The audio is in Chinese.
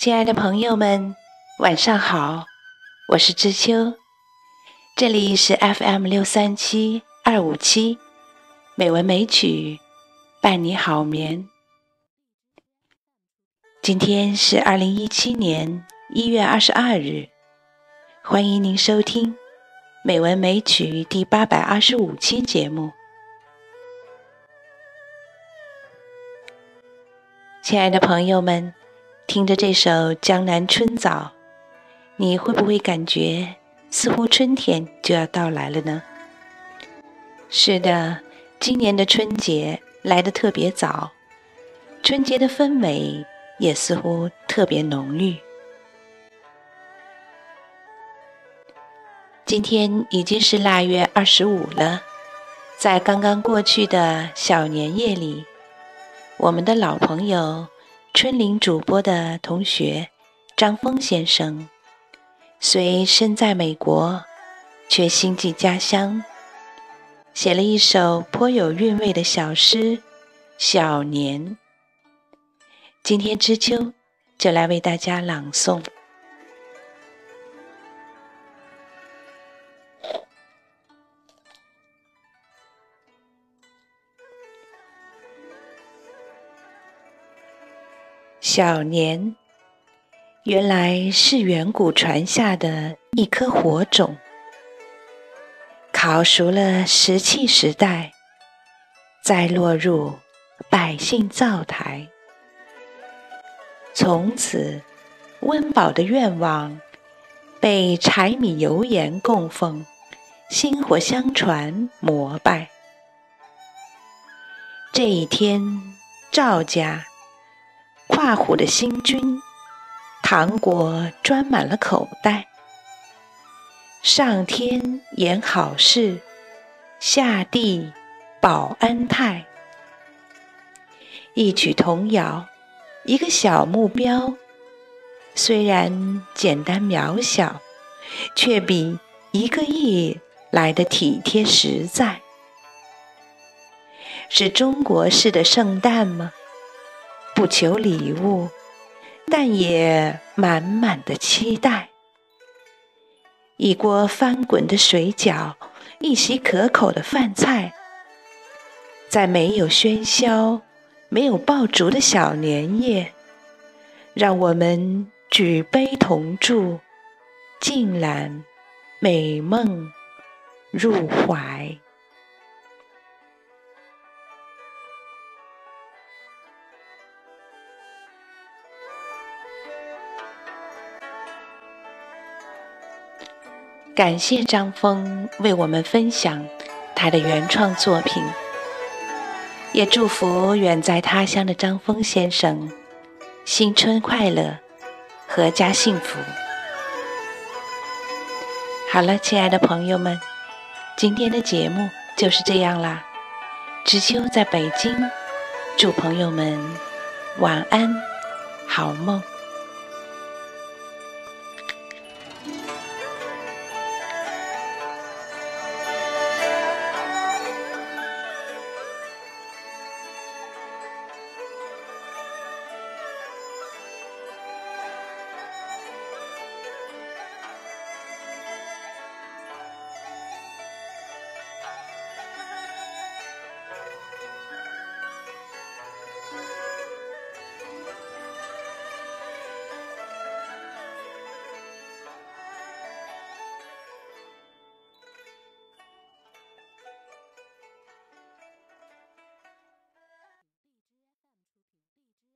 亲爱的朋友们，晚上好，我是知秋，这里是 FM 六三七二五七美文美曲伴你好眠。今天是二零一七年一月二十二日，欢迎您收听美文美曲第八百二十五期节目。亲爱的朋友们，听着这首《江南春早》，你会不会感觉似乎春天就要到来了呢？是的，今年的春节来得特别早，春节的氛围也似乎特别浓郁。今天已经是腊月二十五了，在刚刚过去的小年夜里。我们的老朋友，春林主播的同学张峰先生，虽身在美国，却心系家乡，写了一首颇有韵味的小诗《小年》。今天知秋就来为大家朗诵。小年，原来是远古传下的一颗火种，烤熟了石器时代，再落入百姓灶台。从此，温饱的愿望被柴米油盐供奉，薪火相传膜拜。这一天，赵家。跨虎的新君，糖果装满了口袋。上天言好事，下地保安泰。一曲童谣，一个小目标，虽然简单渺小，却比一个亿来的体贴实在。是中国式的圣诞吗？不求礼物，但也满满的期待。一锅翻滚的水饺，一席可口的饭菜，在没有喧嚣、没有爆竹的小年夜，让我们举杯同祝，尽揽美梦入怀。感谢张峰为我们分享他的原创作品，也祝福远在他乡的张峰先生新春快乐，阖家幸福。好了，亲爱的朋友们，今天的节目就是这样啦。知秋在北京，祝朋友们晚安，好梦。